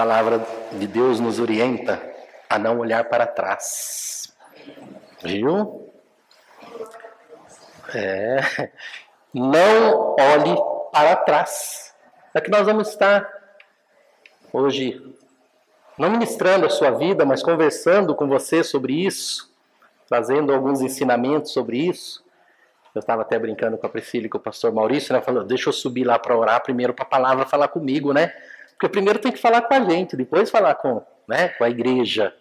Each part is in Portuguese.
palavra de Deus nos orienta a não olhar para trás. Viu? É. Não olhe para trás. É que nós vamos estar hoje, não ministrando a sua vida, mas conversando com você sobre isso, trazendo alguns ensinamentos sobre isso. Eu estava até brincando com a Priscila e com o pastor Maurício, né? Falou, deixa eu subir lá para orar primeiro para a palavra falar comigo, né? Porque primeiro tem que falar com a gente, depois falar com, né, com a igreja.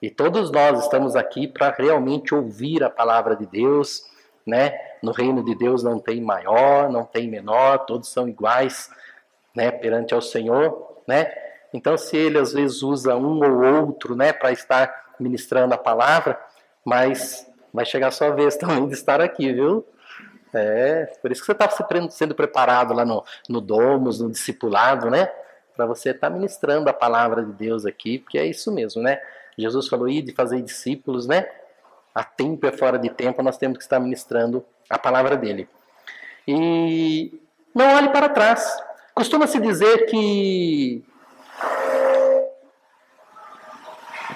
E todos nós estamos aqui para realmente ouvir a palavra de Deus, né? No reino de Deus não tem maior, não tem menor, todos são iguais, né, perante ao Senhor, né? Então, se ele às vezes usa um ou outro, né, para estar ministrando a palavra, mas vai chegar a sua vez também de estar aqui, viu? É, por isso que você está sendo preparado lá no, no Domus, no discipulado, né? Para você estar tá ministrando a palavra de Deus aqui, porque é isso mesmo, né? Jesus falou ir de fazer discípulos, né? A tempo e fora de tempo nós temos que estar ministrando a palavra dele. E não olhe para trás. Costuma-se dizer que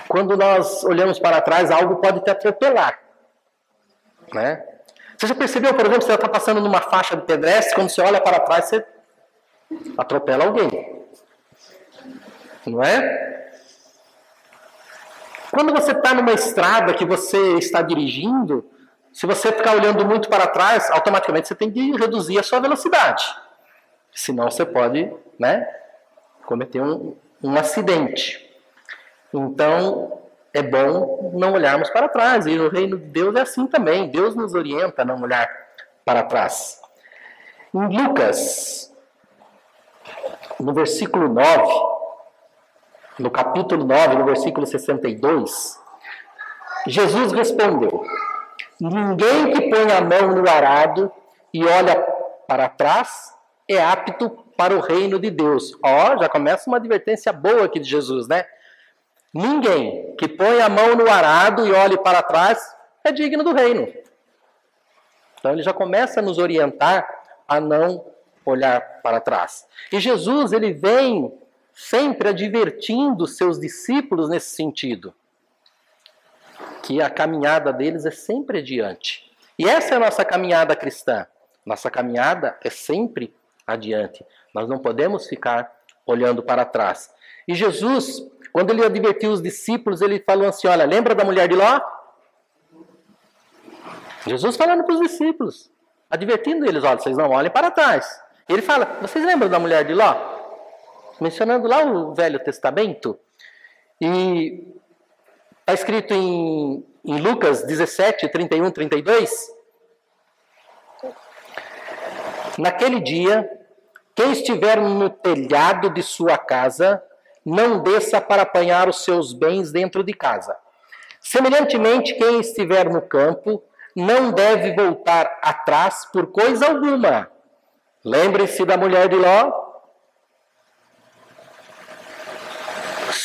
quando nós olhamos para trás, algo pode te atropelar. Né? Você já percebeu, por exemplo, você está passando numa faixa de pedestre, quando você olha para trás, você atropela alguém. Não é? Quando você está numa estrada que você está dirigindo, se você ficar olhando muito para trás, automaticamente você tem que reduzir a sua velocidade. Senão você pode né, cometer um, um acidente. Então, é bom não olharmos para trás. E no reino de Deus é assim também. Deus nos orienta a não olhar para trás. Em Lucas, no versículo 9, no capítulo 9, no versículo 62, Jesus respondeu: Ninguém que põe a mão no arado e olha para trás é apto para o reino de Deus. Ó, oh, já começa uma advertência boa aqui de Jesus, né? Ninguém que põe a mão no arado e olhe para trás é digno do reino. Então ele já começa a nos orientar a não olhar para trás. E Jesus, ele vem sempre advertindo seus discípulos nesse sentido. Que a caminhada deles é sempre adiante. E essa é a nossa caminhada cristã. Nossa caminhada é sempre adiante. Nós não podemos ficar olhando para trás. E Jesus, quando ele advertiu os discípulos, ele falou assim: Olha, lembra da mulher de Ló? Jesus falando para os discípulos, advertindo eles: Olha, vocês não olhem para trás. Ele fala: Vocês lembram da mulher de Ló? Mencionando lá o Velho Testamento. E está escrito em, em Lucas 17, 31, 32. Naquele dia, quem estiver no telhado de sua casa não desça para apanhar os seus bens dentro de casa. Semelhantemente, quem estiver no campo não deve voltar atrás por coisa alguma. Lembre-se da mulher de Ló.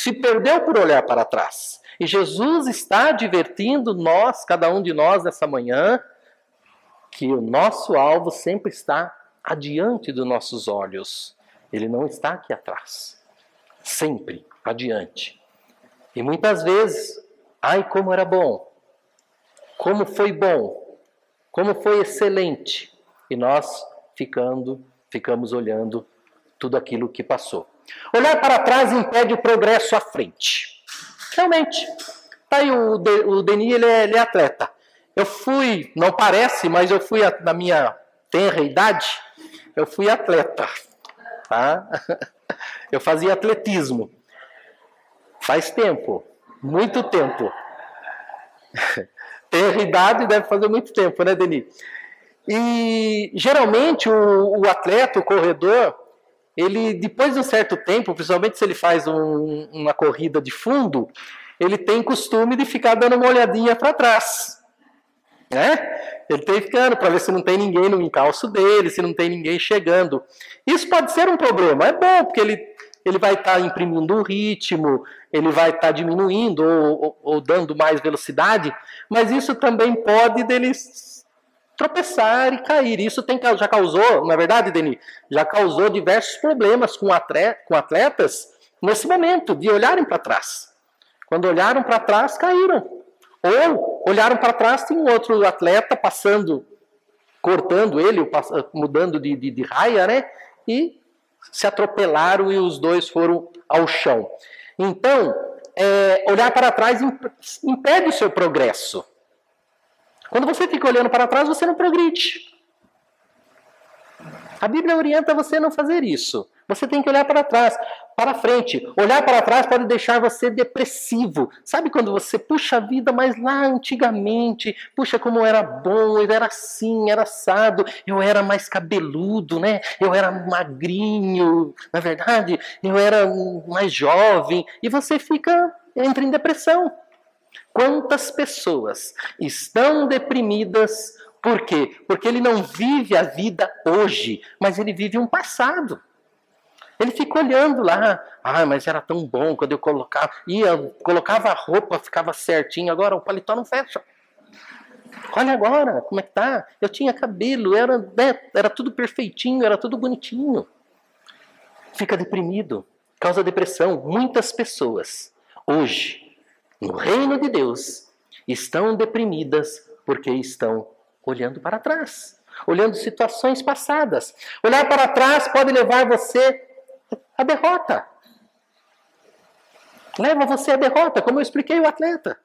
Se perdeu por olhar para trás. E Jesus está advertindo nós, cada um de nós nessa manhã, que o nosso alvo sempre está adiante dos nossos olhos. Ele não está aqui atrás sempre adiante. E muitas vezes, ai como era bom, como foi bom, como foi excelente, e nós ficando, ficamos olhando tudo aquilo que passou. Olhar para trás impede o progresso à frente. Realmente. Tá aí o, o Denis, ele é, ele é atleta. Eu fui, não parece, mas eu fui na minha tenra idade, eu fui atleta. Tá? Eu fazia atletismo. Faz tempo, muito tempo. Tem idade deve fazer muito tempo, né, Denis? E geralmente o, o, atleta, o corredor, ele depois de um certo tempo, principalmente se ele faz um, uma corrida de fundo, ele tem costume de ficar dando uma olhadinha para trás, né? Ele tem ficando para ver se não tem ninguém no encalço dele, se não tem ninguém chegando. Isso pode ser um problema. É bom porque ele ele vai estar tá imprimindo um ritmo, ele vai estar tá diminuindo ou, ou, ou, dando mais velocidade, mas isso também pode deles tropeçar e cair. Isso tem, já causou, na é verdade, Denis, já causou diversos problemas com, atleta, com atletas nesse momento de olharem para trás. Quando olharam para trás, caíram. Ou olharam para trás, tem um outro atleta passando, cortando ele, mudando de, de, de raia, né? E se atropelaram e os dois foram ao chão. Então, é, olhar para trás impede o seu progresso. Quando você fica olhando para trás, você não progride. A Bíblia orienta você a não fazer isso. Você tem que olhar para trás, para frente. Olhar para trás pode deixar você depressivo. Sabe quando você puxa a vida, mas lá antigamente, puxa como era bom, eu era assim, era assado, eu era mais cabeludo, né? Eu era magrinho, na verdade, eu era mais jovem, e você fica entra em depressão. Quantas pessoas estão deprimidas por quê? Porque ele não vive a vida hoje, mas ele vive um passado. Ele fica olhando lá, ah, mas era tão bom quando eu colocava, ia, colocava a roupa, ficava certinho, agora o paletó não fecha. Olha agora, como é que tá? Eu tinha cabelo, era, né, era tudo perfeitinho, era tudo bonitinho. Fica deprimido, causa depressão. Muitas pessoas, hoje, no reino de Deus, estão deprimidas porque estão olhando para trás, olhando situações passadas. Olhar para trás pode levar você à derrota. Leva você à derrota, como eu expliquei o atleta.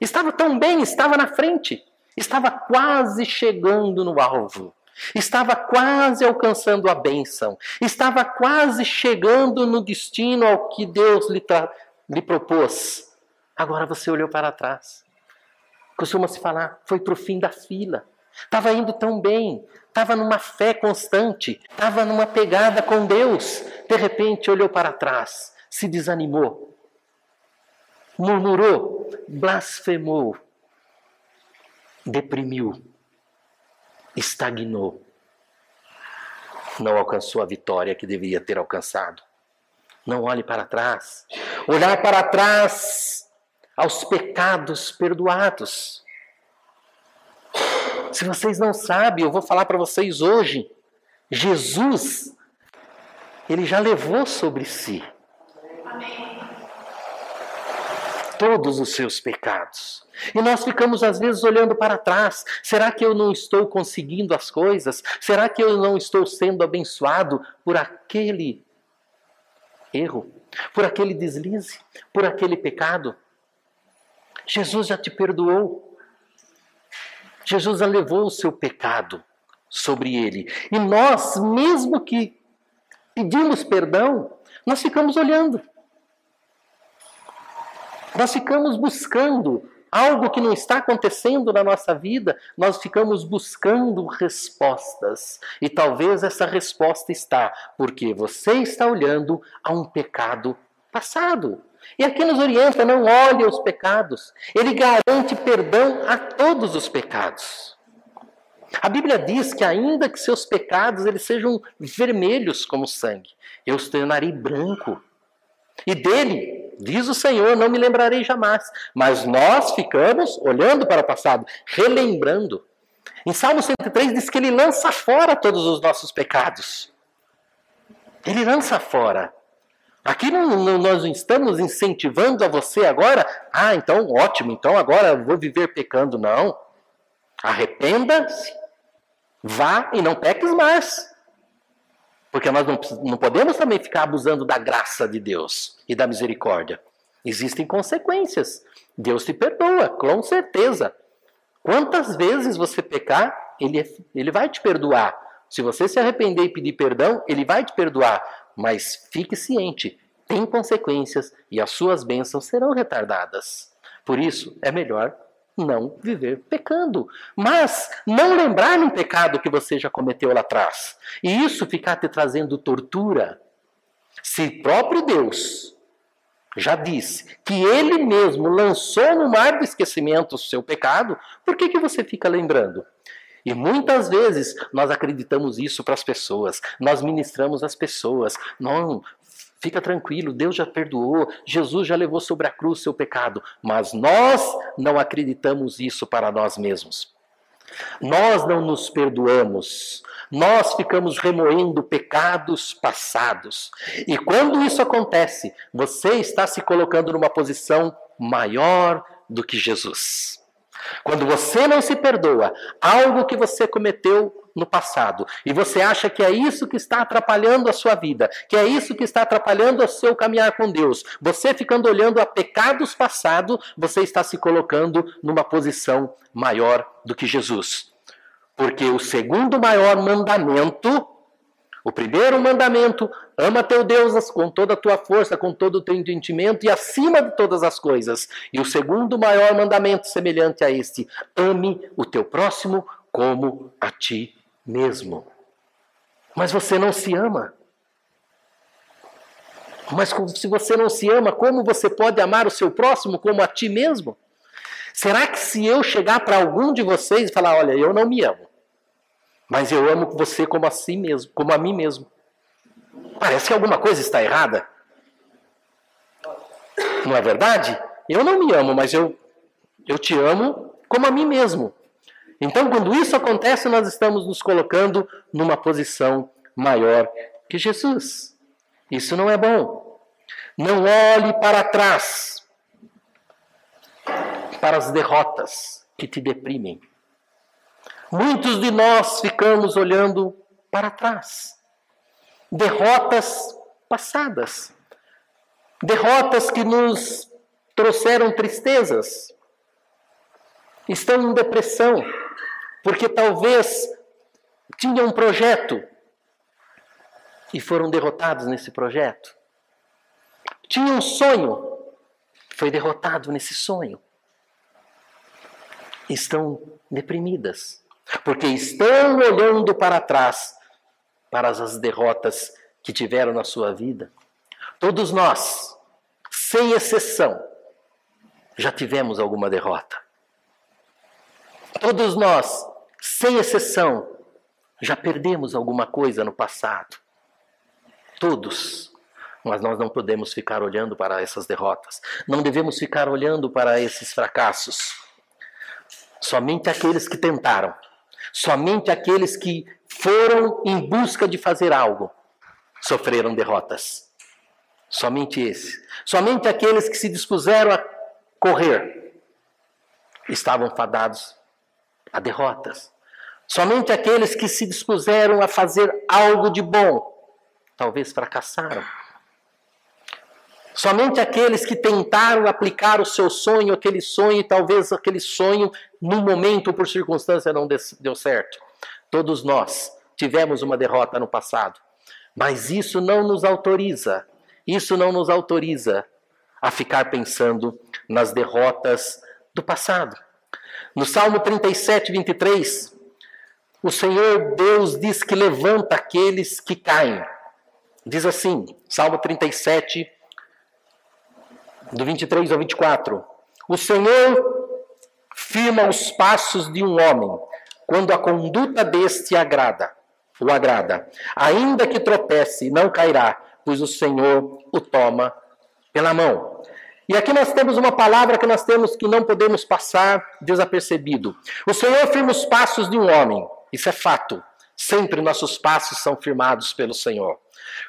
Estava tão bem, estava na frente, estava quase chegando no alvo. Estava quase alcançando a bênção, estava quase chegando no destino ao que Deus lhe, lhe propôs. Agora você olhou para trás Costuma-se falar, foi para o fim da fila. Estava indo tão bem, estava numa fé constante, estava numa pegada com Deus. De repente olhou para trás, se desanimou, murmurou, blasfemou, deprimiu, estagnou. Não alcançou a vitória que deveria ter alcançado. Não olhe para trás. Olhar para trás aos pecados perdoados. Se vocês não sabem, eu vou falar para vocês hoje. Jesus, ele já levou sobre si todos os seus pecados. E nós ficamos às vezes olhando para trás. Será que eu não estou conseguindo as coisas? Será que eu não estou sendo abençoado por aquele erro, por aquele deslize, por aquele pecado? Jesus já te perdoou. Jesus já levou o seu pecado sobre ele. E nós, mesmo que pedimos perdão, nós ficamos olhando. Nós ficamos buscando algo que não está acontecendo na nossa vida, nós ficamos buscando respostas. E talvez essa resposta está porque você está olhando a um pecado passado. E aqui nos orienta, não olhe os pecados. Ele garante perdão a todos os pecados. A Bíblia diz que ainda que seus pecados eles sejam vermelhos como sangue, eu os tornarei branco. E dele, diz o Senhor, não me lembrarei jamais. Mas nós ficamos olhando para o passado, relembrando. Em Salmo 103 diz que ele lança fora todos os nossos pecados. Ele lança fora. Aqui não, não, nós estamos incentivando a você agora, ah, então ótimo, então agora eu vou viver pecando. Não. Arrependa-se, vá e não peques mais. Porque nós não, não podemos também ficar abusando da graça de Deus e da misericórdia. Existem consequências. Deus te perdoa, com certeza. Quantas vezes você pecar, ele, ele vai te perdoar. Se você se arrepender e pedir perdão, ele vai te perdoar. Mas fique ciente, tem consequências e as suas bênçãos serão retardadas. Por isso, é melhor não viver pecando. Mas não lembrar num pecado que você já cometeu lá atrás. E isso ficar te trazendo tortura. Se próprio Deus já disse que ele mesmo lançou no mar do esquecimento o seu pecado, por que, que você fica lembrando? E muitas vezes nós acreditamos isso para as pessoas, nós ministramos as pessoas. Não, fica tranquilo, Deus já perdoou, Jesus já levou sobre a cruz seu pecado, mas nós não acreditamos isso para nós mesmos. Nós não nos perdoamos. Nós ficamos remoendo pecados passados. E quando isso acontece, você está se colocando numa posição maior do que Jesus. Quando você não se perdoa algo que você cometeu no passado e você acha que é isso que está atrapalhando a sua vida, que é isso que está atrapalhando o seu caminhar com Deus, você ficando olhando a pecados passados, você está se colocando numa posição maior do que Jesus. Porque o segundo maior mandamento o primeiro mandamento, ama teu Deus com toda a tua força, com todo o teu entendimento e acima de todas as coisas. E o segundo maior mandamento, semelhante a este, ame o teu próximo como a ti mesmo. Mas você não se ama. Mas se você não se ama, como você pode amar o seu próximo como a ti mesmo? Será que se eu chegar para algum de vocês e falar, olha, eu não me amo, mas eu amo você como a si mesmo, como a mim mesmo. Parece que alguma coisa está errada. Não é verdade? Eu não me amo, mas eu, eu te amo como a mim mesmo. Então, quando isso acontece, nós estamos nos colocando numa posição maior que Jesus. Isso não é bom. Não olhe para trás, para as derrotas que te deprimem. Muitos de nós ficamos olhando para trás. Derrotas passadas. Derrotas que nos trouxeram tristezas. Estão em depressão, porque talvez tinham um projeto e foram derrotados nesse projeto. Tinha um sonho, foi derrotado nesse sonho. Estão deprimidas porque estão olhando para trás para as derrotas que tiveram na sua vida. Todos nós, sem exceção, já tivemos alguma derrota. Todos nós, sem exceção, já perdemos alguma coisa no passado. Todos. Mas nós não podemos ficar olhando para essas derrotas. Não devemos ficar olhando para esses fracassos. Somente aqueles que tentaram Somente aqueles que foram em busca de fazer algo sofreram derrotas. Somente esse. Somente aqueles que se dispuseram a correr estavam fadados a derrotas. Somente aqueles que se dispuseram a fazer algo de bom talvez fracassaram. Somente aqueles que tentaram aplicar o seu sonho, aquele sonho, e talvez aquele sonho, num momento por circunstância, não deu certo. Todos nós tivemos uma derrota no passado. Mas isso não nos autoriza, isso não nos autoriza a ficar pensando nas derrotas do passado. No Salmo 37, 23, o Senhor Deus diz que levanta aqueles que caem. Diz assim, Salmo 37, do 23 ao 24. O Senhor firma os passos de um homem quando a conduta deste agrada, o agrada. Ainda que tropece, não cairá, pois o Senhor o toma pela mão. E aqui nós temos uma palavra que nós temos que não podemos passar desapercebido. O Senhor firma os passos de um homem. Isso é fato. Sempre nossos passos são firmados pelo Senhor.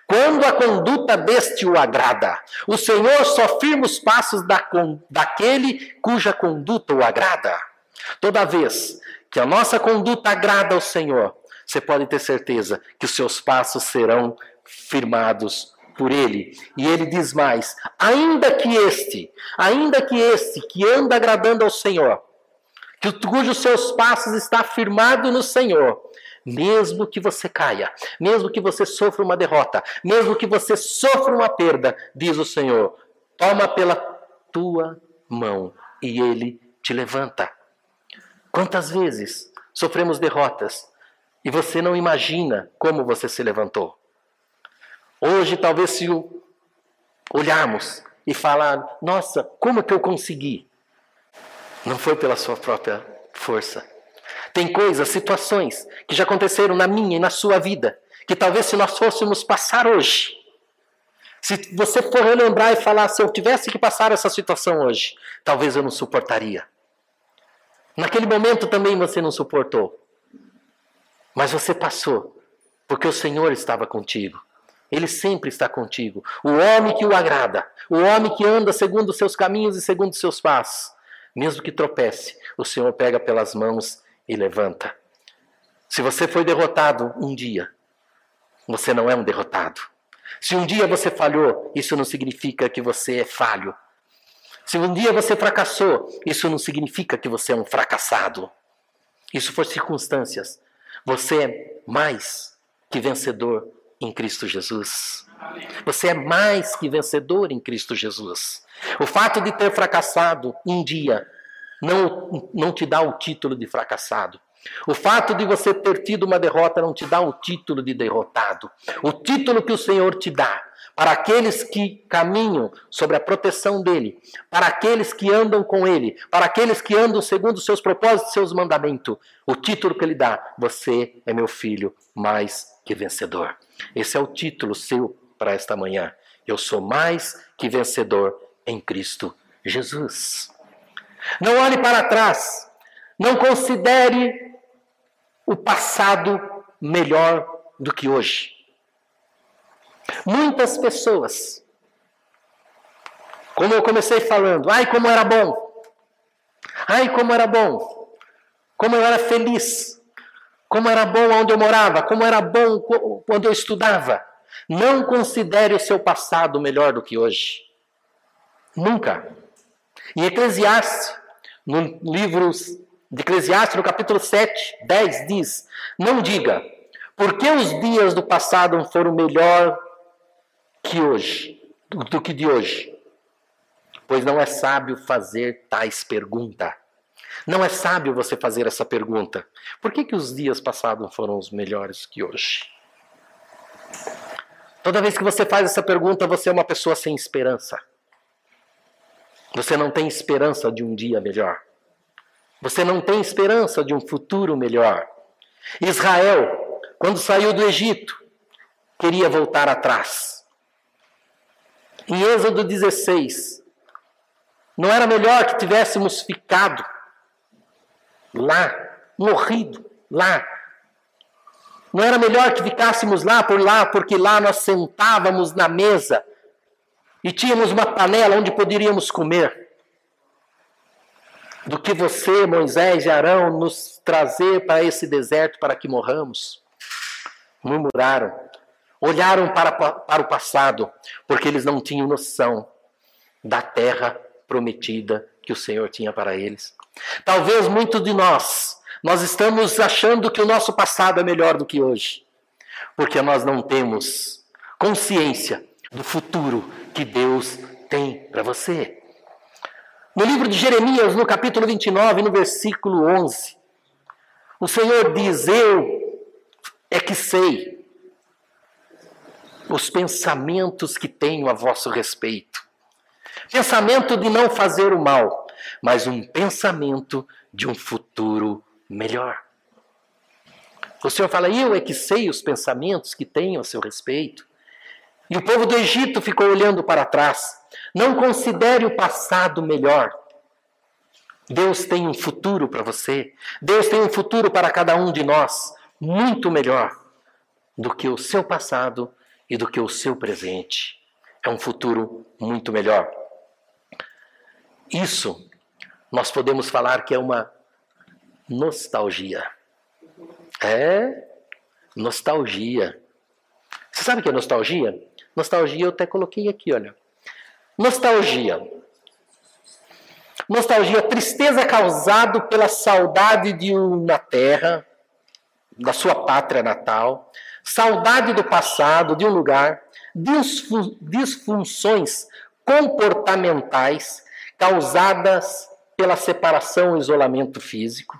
Quando a conduta deste o agrada, o Senhor só firma os passos da, daquele cuja conduta o agrada. Toda vez que a nossa conduta agrada ao Senhor, você pode ter certeza que os seus passos serão firmados por ele. E ele diz mais: ainda que este, ainda que este que anda agradando ao Senhor, que cujos seus passos está firmado no Senhor, mesmo que você caia, mesmo que você sofra uma derrota, mesmo que você sofra uma perda, diz o Senhor, toma pela tua mão e ele te levanta. Quantas vezes sofremos derrotas e você não imagina como você se levantou? Hoje, talvez, se olharmos e falar: Nossa, como que eu consegui? Não foi pela sua própria força tem coisas, situações que já aconteceram na minha e na sua vida, que talvez se nós fôssemos passar hoje, se você for relembrar e falar, se eu tivesse que passar essa situação hoje, talvez eu não suportaria. Naquele momento também você não suportou. Mas você passou, porque o Senhor estava contigo. Ele sempre está contigo. O homem que o agrada, o homem que anda segundo os seus caminhos e segundo os seus passos, mesmo que tropece, o Senhor pega pelas mãos e levanta. Se você foi derrotado um dia, você não é um derrotado. Se um dia você falhou, isso não significa que você é falho. Se um dia você fracassou, isso não significa que você é um fracassado. Isso for circunstâncias. Você é mais que vencedor em Cristo Jesus. Você é mais que vencedor em Cristo Jesus. O fato de ter fracassado um dia não, não te dá o título de fracassado. O fato de você ter tido uma derrota não te dá o título de derrotado. O título que o Senhor te dá para aqueles que caminham sobre a proteção dele, para aqueles que andam com ele, para aqueles que andam segundo os seus propósitos seus mandamentos. O título que ele dá: Você é meu filho mais que vencedor. Esse é o título seu para esta manhã. Eu sou mais que vencedor em Cristo Jesus. Não olhe para trás. Não considere o passado melhor do que hoje. Muitas pessoas, como eu comecei falando, ai como era bom, ai como era bom, como eu era feliz, como era bom onde eu morava, como era bom quando eu estudava. Não considere o seu passado melhor do que hoje. Nunca. Em Eclesiastes, no livro de Eclesiastes, no capítulo 7, 10, diz: Não diga, porque os dias do passado foram melhor que hoje, do que de hoje. Pois não é sábio fazer tais perguntas. Não é sábio você fazer essa pergunta. Por que, que os dias passados foram os melhores que hoje? Toda vez que você faz essa pergunta, você é uma pessoa sem esperança. Você não tem esperança de um dia melhor. Você não tem esperança de um futuro melhor. Israel, quando saiu do Egito, queria voltar atrás. Em Êxodo 16, não era melhor que tivéssemos ficado lá, morrido lá. Não era melhor que ficássemos lá por lá, porque lá nós sentávamos na mesa e tínhamos uma panela onde poderíamos comer. Do que você, Moisés e Arão, nos trazer para esse deserto para que morramos? Murmuraram, olharam para, para o passado, porque eles não tinham noção da terra prometida que o Senhor tinha para eles. Talvez muitos de nós, nós estamos achando que o nosso passado é melhor do que hoje, porque nós não temos consciência do futuro que Deus tem para você. No livro de Jeremias, no capítulo 29, no versículo 11, o Senhor diz: Eu é que sei os pensamentos que tenho a vosso respeito. Pensamento de não fazer o mal, mas um pensamento de um futuro melhor. O Senhor fala: Eu é que sei os pensamentos que tenho a seu respeito. E o povo do Egito ficou olhando para trás. Não considere o passado melhor. Deus tem um futuro para você. Deus tem um futuro para cada um de nós muito melhor do que o seu passado e do que o seu presente. É um futuro muito melhor. Isso nós podemos falar que é uma nostalgia. É nostalgia. Você sabe o que é nostalgia? Nostalgia eu até coloquei aqui, olha. Nostalgia. Nostalgia, tristeza causada pela saudade de uma terra, da sua pátria natal, saudade do passado, de um lugar, disfunções comportamentais causadas pela separação e isolamento físico,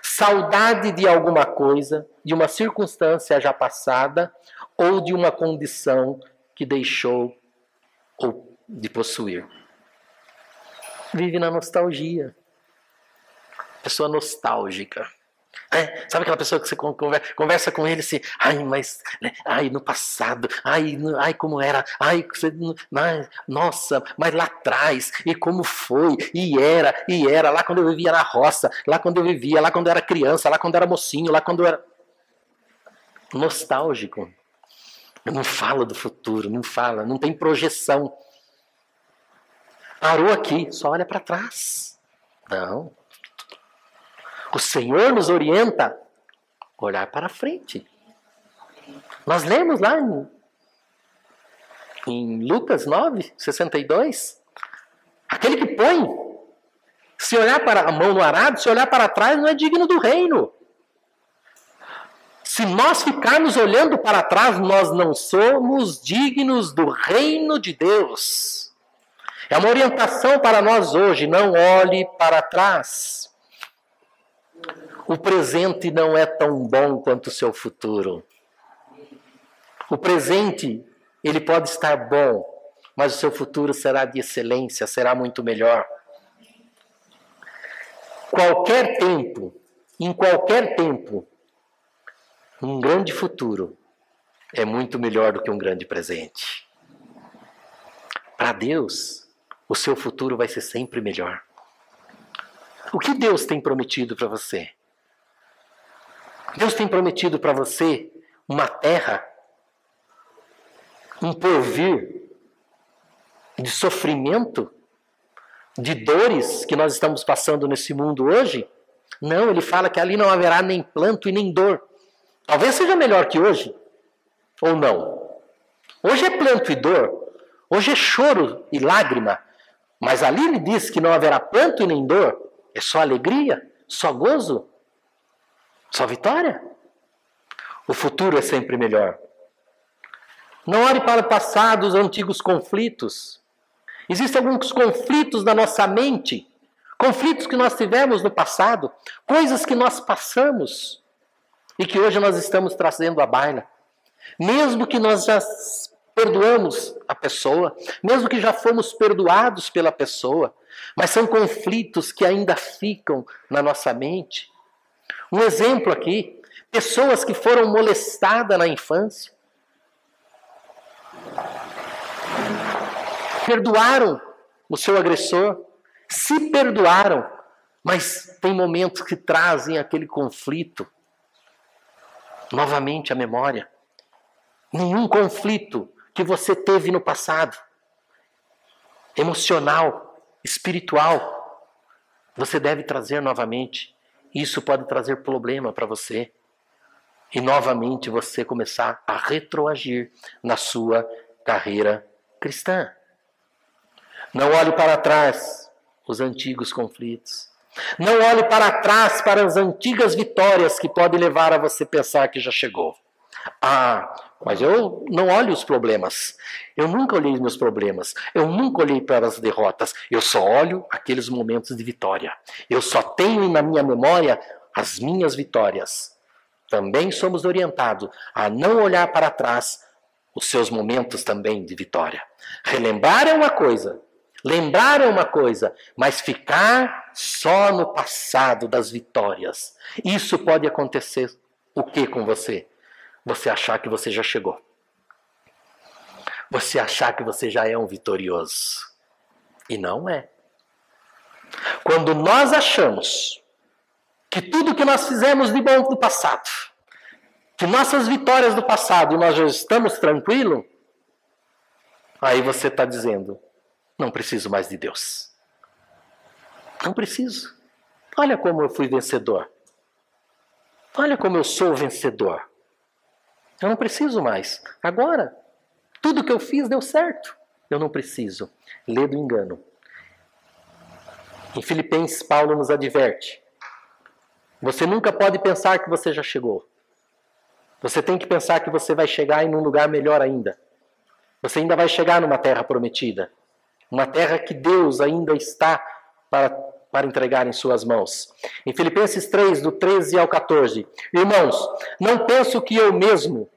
saudade de alguma coisa, de uma circunstância já passada ou de uma condição que deixou ou de possuir. Vive na nostalgia. Pessoa nostálgica. É, sabe aquela pessoa que você conversa com ele assim, ai, mas, né, ai, no passado, ai, no, ai, como era, ai, você, ai, nossa, mas lá atrás, e como foi, e era, e era, lá quando eu vivia na roça, lá quando eu vivia, lá quando eu era criança, lá quando eu era mocinho, lá quando eu era. Nostálgico. Não fala do futuro, não fala, não tem projeção. Parou aqui, só olha para trás. Não. O Senhor nos orienta a olhar para frente. Nós lemos lá em, em Lucas 9, 62. Aquele que põe, se olhar para a mão no arado, se olhar para trás, não é digno do reino. Se nós ficarmos olhando para trás, nós não somos dignos do reino de Deus. É uma orientação para nós hoje, não olhe para trás. O presente não é tão bom quanto o seu futuro. O presente, ele pode estar bom, mas o seu futuro será de excelência, será muito melhor. Qualquer tempo, em qualquer tempo, um grande futuro é muito melhor do que um grande presente. Para Deus, o seu futuro vai ser sempre melhor. O que Deus tem prometido para você? Deus tem prometido para você uma terra, um porvir de sofrimento, de dores que nós estamos passando nesse mundo hoje? Não, ele fala que ali não haverá nem planto e nem dor. Talvez seja melhor que hoje, ou não. Hoje é planto e dor, hoje é choro e lágrima, mas ali ele diz que não haverá planto e nem dor, é só alegria, só gozo. Só vitória? O futuro é sempre melhor. Não olhe para o passado, os antigos conflitos. Existem alguns conflitos na nossa mente, conflitos que nós tivemos no passado, coisas que nós passamos e que hoje nós estamos trazendo à baila. Mesmo que nós já perdoamos a pessoa, mesmo que já fomos perdoados pela pessoa, mas são conflitos que ainda ficam na nossa mente. Um exemplo aqui: pessoas que foram molestadas na infância. Perdoaram o seu agressor, se perdoaram, mas tem momentos que trazem aquele conflito novamente à memória. Nenhum conflito que você teve no passado, emocional, espiritual, você deve trazer novamente isso pode trazer problema para você. E novamente você começar a retroagir na sua carreira cristã. Não olhe para trás os antigos conflitos. Não olhe para trás para as antigas vitórias que podem levar a você pensar que já chegou. Ah, mas eu não olho os problemas. Eu nunca olhei meus problemas. Eu nunca olhei para as derrotas. Eu só olho aqueles momentos de vitória. Eu só tenho na minha memória as minhas vitórias. Também somos orientados a não olhar para trás os seus momentos também de vitória. Relembrar é uma coisa, lembrar é uma coisa, mas ficar só no passado das vitórias. Isso pode acontecer o que com você? você achar que você já chegou. Você achar que você já é um vitorioso. E não é. Quando nós achamos que tudo que nós fizemos de bom no passado, que nossas vitórias do passado nós já estamos tranquilos, aí você está dizendo: não preciso mais de Deus. Não preciso. Olha como eu fui vencedor. Olha como eu sou vencedor. Eu não preciso mais. Agora, tudo que eu fiz deu certo. Eu não preciso. Lê do engano. Em Filipenses, Paulo nos adverte: você nunca pode pensar que você já chegou. Você tem que pensar que você vai chegar em um lugar melhor ainda. Você ainda vai chegar numa terra prometida. Uma terra que Deus ainda está para, para entregar em suas mãos. Em Filipenses 3, do 13 ao 14: Irmãos, não penso que eu mesmo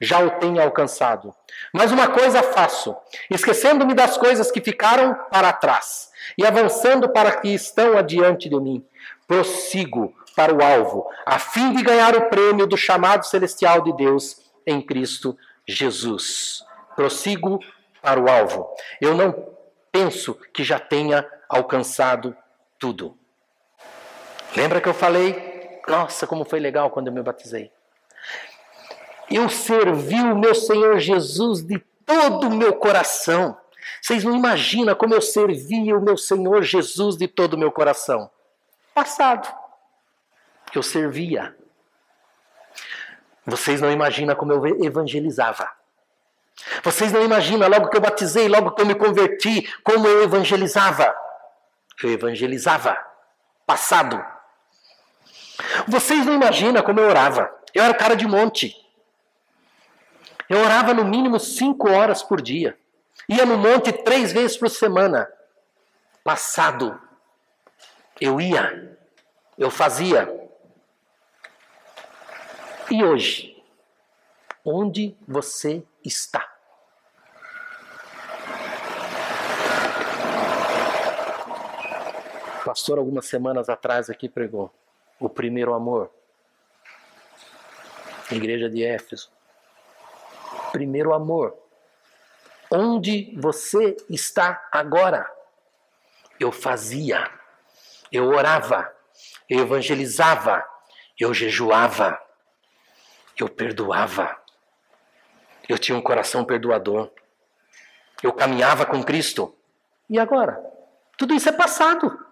já o tenha alcançado. Mas uma coisa faço, esquecendo-me das coisas que ficaram para trás e avançando para que estão adiante de mim, prossigo para o alvo, a fim de ganhar o prêmio do chamado celestial de Deus em Cristo Jesus. Prossigo para o alvo. Eu não penso que já tenha alcançado tudo. Lembra que eu falei? Nossa, como foi legal quando eu me batizei. Eu servi o meu Senhor Jesus de todo o meu coração. Vocês não imaginam como eu servia o meu Senhor Jesus de todo o meu coração. Passado. Eu servia. Vocês não imaginam como eu evangelizava. Vocês não imaginam, logo que eu batizei, logo que eu me converti, como eu evangelizava. Eu evangelizava. Passado. Vocês não imaginam como eu orava. Eu era cara de monte. Eu orava no mínimo cinco horas por dia. Ia no monte três vezes por semana. Passado. Eu ia. Eu fazia. E hoje? Onde você está? Pastor, algumas semanas atrás, aqui pregou o primeiro amor. Igreja de Éfeso. Primeiro amor. Onde você está agora? Eu fazia, eu orava, eu evangelizava, eu jejuava, eu perdoava, eu tinha um coração perdoador, eu caminhava com Cristo. E agora? Tudo isso é passado.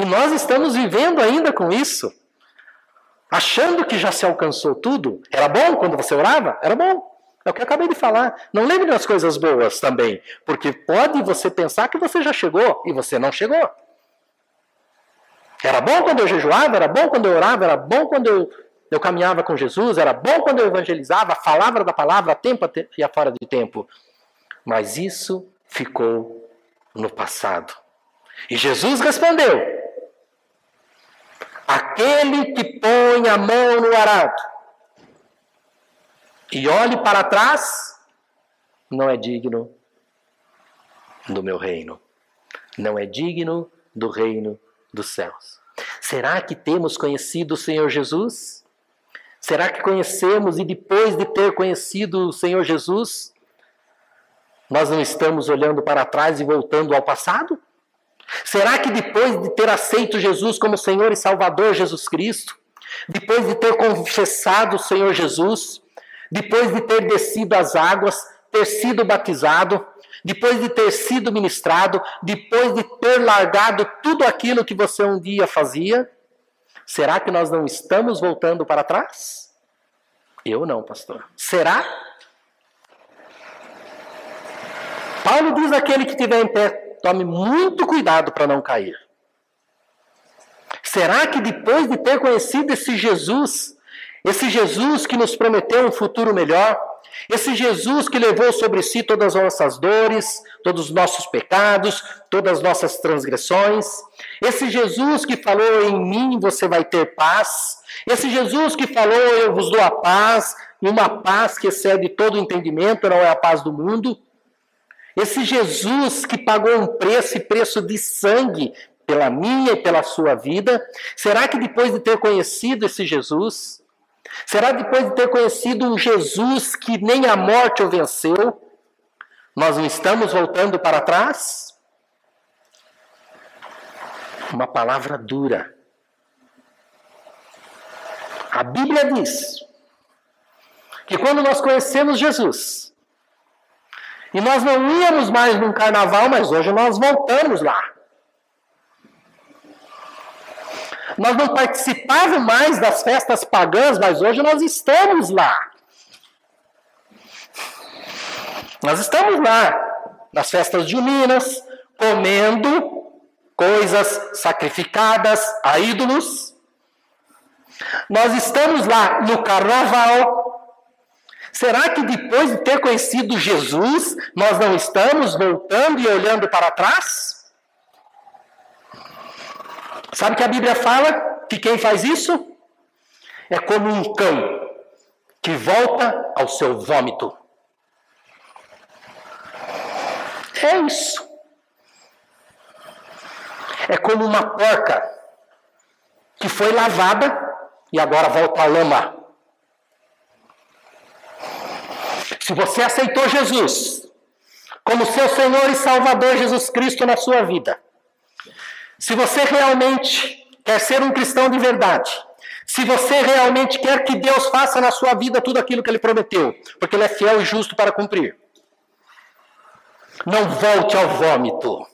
E nós estamos vivendo ainda com isso. Achando que já se alcançou tudo. Era bom quando você orava? Era bom. É o que eu acabei de falar. Não lembre das coisas boas também. Porque pode você pensar que você já chegou e você não chegou. Era bom quando eu jejuava, era bom quando eu orava, era bom quando eu, eu caminhava com Jesus, era bom quando eu evangelizava, falava da palavra a tempo e a fora de tempo. Mas isso ficou no passado. E Jesus respondeu: Aquele que põe a mão no arado e olhe para trás, não é digno do meu reino. Não é digno do reino dos céus. Será que temos conhecido o Senhor Jesus? Será que conhecemos e depois de ter conhecido o Senhor Jesus, nós não estamos olhando para trás e voltando ao passado? Será que depois de ter aceito Jesus como Senhor e Salvador Jesus Cristo, depois de ter confessado o Senhor Jesus, depois de ter descido as águas, ter sido batizado, depois de ter sido ministrado, depois de ter largado tudo aquilo que você um dia fazia, será que nós não estamos voltando para trás? Eu não, pastor. Será? Paulo diz aquele que estiver em pé, tome muito cuidado para não cair. Será que depois de ter conhecido esse Jesus, esse Jesus que nos prometeu um futuro melhor, esse Jesus que levou sobre si todas as nossas dores, todos os nossos pecados, todas as nossas transgressões, esse Jesus que falou em mim você vai ter paz, esse Jesus que falou eu vos dou a paz, uma paz que excede todo entendimento, não é a paz do mundo, esse Jesus que pagou um preço e preço de sangue pela minha e pela sua vida, será que depois de ter conhecido esse Jesus, será depois de ter conhecido um Jesus que nem a morte o venceu, nós não estamos voltando para trás? Uma palavra dura. A Bíblia diz que quando nós conhecemos Jesus, e nós não íamos mais num carnaval, mas hoje nós voltamos lá. Nós não participávamos mais das festas pagãs, mas hoje nós estamos lá. Nós estamos lá, nas festas juninas, comendo coisas sacrificadas a ídolos. Nós estamos lá no carnaval, Será que depois de ter conhecido Jesus, nós não estamos voltando e olhando para trás? Sabe que a Bíblia fala que quem faz isso é como um cão que volta ao seu vômito. É isso. É como uma porca que foi lavada e agora volta à lama. Se você aceitou Jesus como seu Senhor e Salvador Jesus Cristo na sua vida, se você realmente quer ser um cristão de verdade, se você realmente quer que Deus faça na sua vida tudo aquilo que ele prometeu, porque ele é fiel e justo para cumprir, não volte ao vômito.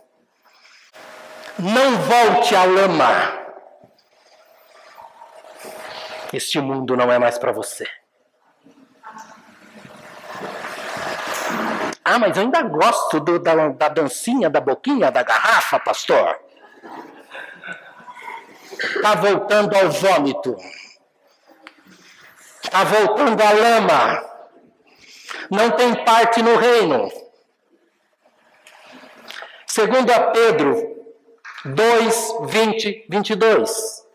Não volte à lama. Este mundo não é mais para você. Ah, mas eu ainda gosto do, da, da dancinha, da boquinha, da garrafa, pastor. Está voltando ao vômito. Está voltando à lama. Não tem parte no reino. Segundo a Pedro 2, 20, 22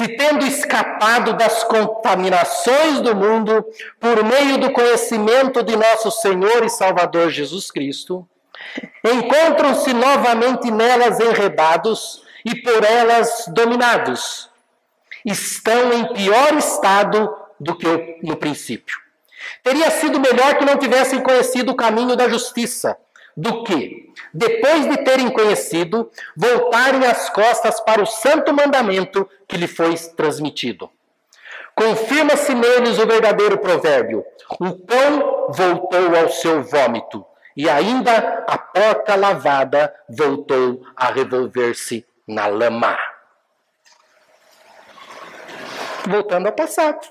se tendo escapado das contaminações do mundo por meio do conhecimento de nosso Senhor e Salvador Jesus Cristo, encontram-se novamente nelas enredados e por elas dominados. Estão em pior estado do que no princípio. Teria sido melhor que não tivessem conhecido o caminho da justiça do que, depois de terem conhecido, voltarem as costas para o santo mandamento que lhe foi transmitido. Confirma-se neles o verdadeiro provérbio: o pão voltou ao seu vômito, e ainda a porta lavada voltou a revolver-se na lama. Voltando ao passado.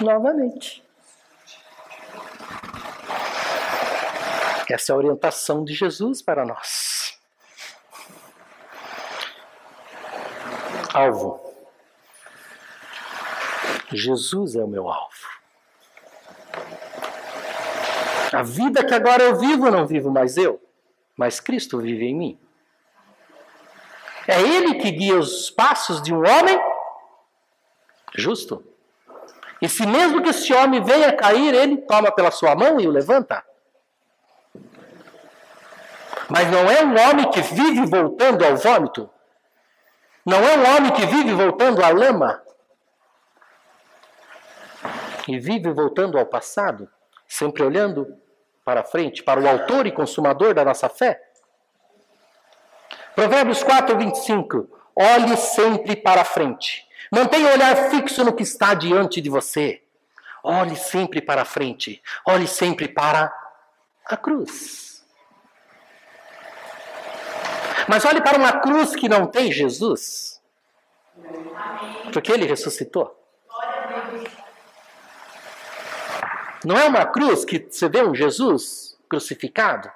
Novamente. Essa é a orientação de Jesus para nós. Alvo. Jesus é o meu alvo. A vida que agora eu vivo, não vivo mais eu, mas Cristo vive em mim. É Ele que guia os passos de um homem justo. E se mesmo que esse homem venha cair, ele toma pela sua mão e o levanta. Mas não é um homem que vive voltando ao vômito. Não é um homem que vive voltando à lama. E vive voltando ao passado, sempre olhando para frente, para o autor e consumador da nossa fé. Provérbios 4, 25. Olhe sempre para frente. Mantenha o olhar fixo no que está diante de você. Olhe sempre para frente. Olhe sempre para a cruz. Mas olhe para uma cruz que não tem Jesus. Porque ele ressuscitou. Não é uma cruz que você vê um Jesus crucificado?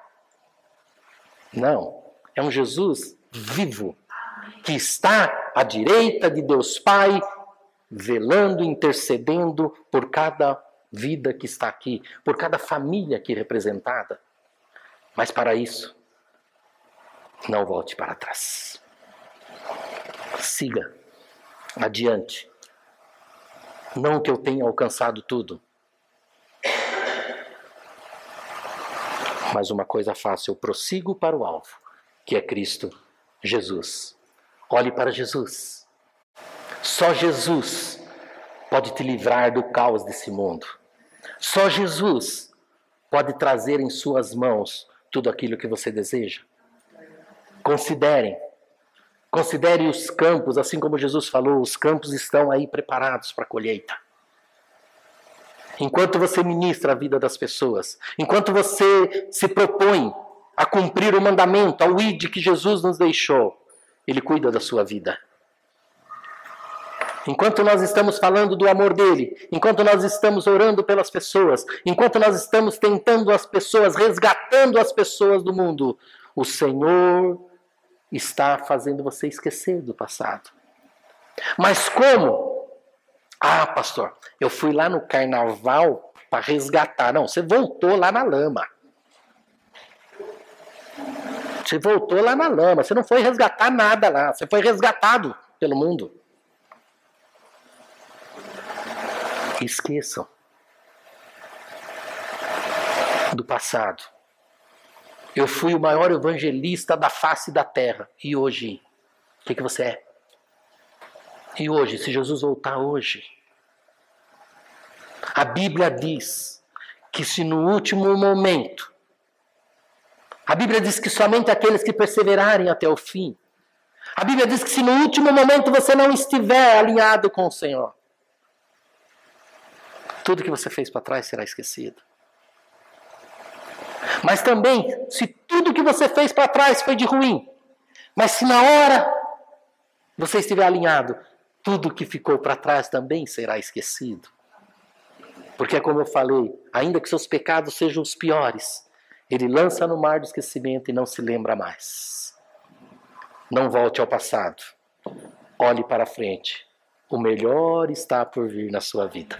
Não. É um Jesus vivo, que está à direita de Deus Pai, velando, intercedendo por cada vida que está aqui, por cada família aqui representada. Mas para isso, não volte para trás. Siga adiante. Não que eu tenha alcançado tudo. Mas uma coisa fácil, eu prossigo para o alvo, que é Cristo Jesus. Olhe para Jesus. Só Jesus pode te livrar do caos desse mundo. Só Jesus pode trazer em suas mãos tudo aquilo que você deseja. Considerem. Considere os campos, assim como Jesus falou, os campos estão aí preparados para a colheita. Enquanto você ministra a vida das pessoas, enquanto você se propõe a cumprir o mandamento, ao id que Jesus nos deixou, Ele cuida da sua vida. Enquanto nós estamos falando do amor dele, enquanto nós estamos orando pelas pessoas, enquanto nós estamos tentando as pessoas, resgatando as pessoas do mundo, o Senhor está fazendo você esquecer do passado. Mas como? Ah, pastor, eu fui lá no carnaval para resgatar. Não, você voltou lá na lama. Você voltou lá na lama. Você não foi resgatar nada lá. Você foi resgatado pelo mundo. Esqueçam do passado. Eu fui o maior evangelista da face da terra. E hoje? O que, que você é? E hoje, se Jesus voltar hoje? A Bíblia diz que se no último momento, a Bíblia diz que somente aqueles que perseverarem até o fim, a Bíblia diz que se no último momento você não estiver alinhado com o Senhor, tudo que você fez para trás será esquecido. Mas também, se tudo que você fez para trás foi de ruim, mas se na hora você estiver alinhado, tudo que ficou para trás também será esquecido. Porque, como eu falei, ainda que seus pecados sejam os piores, ele lança no mar do esquecimento e não se lembra mais. Não volte ao passado. Olhe para frente. O melhor está por vir na sua vida.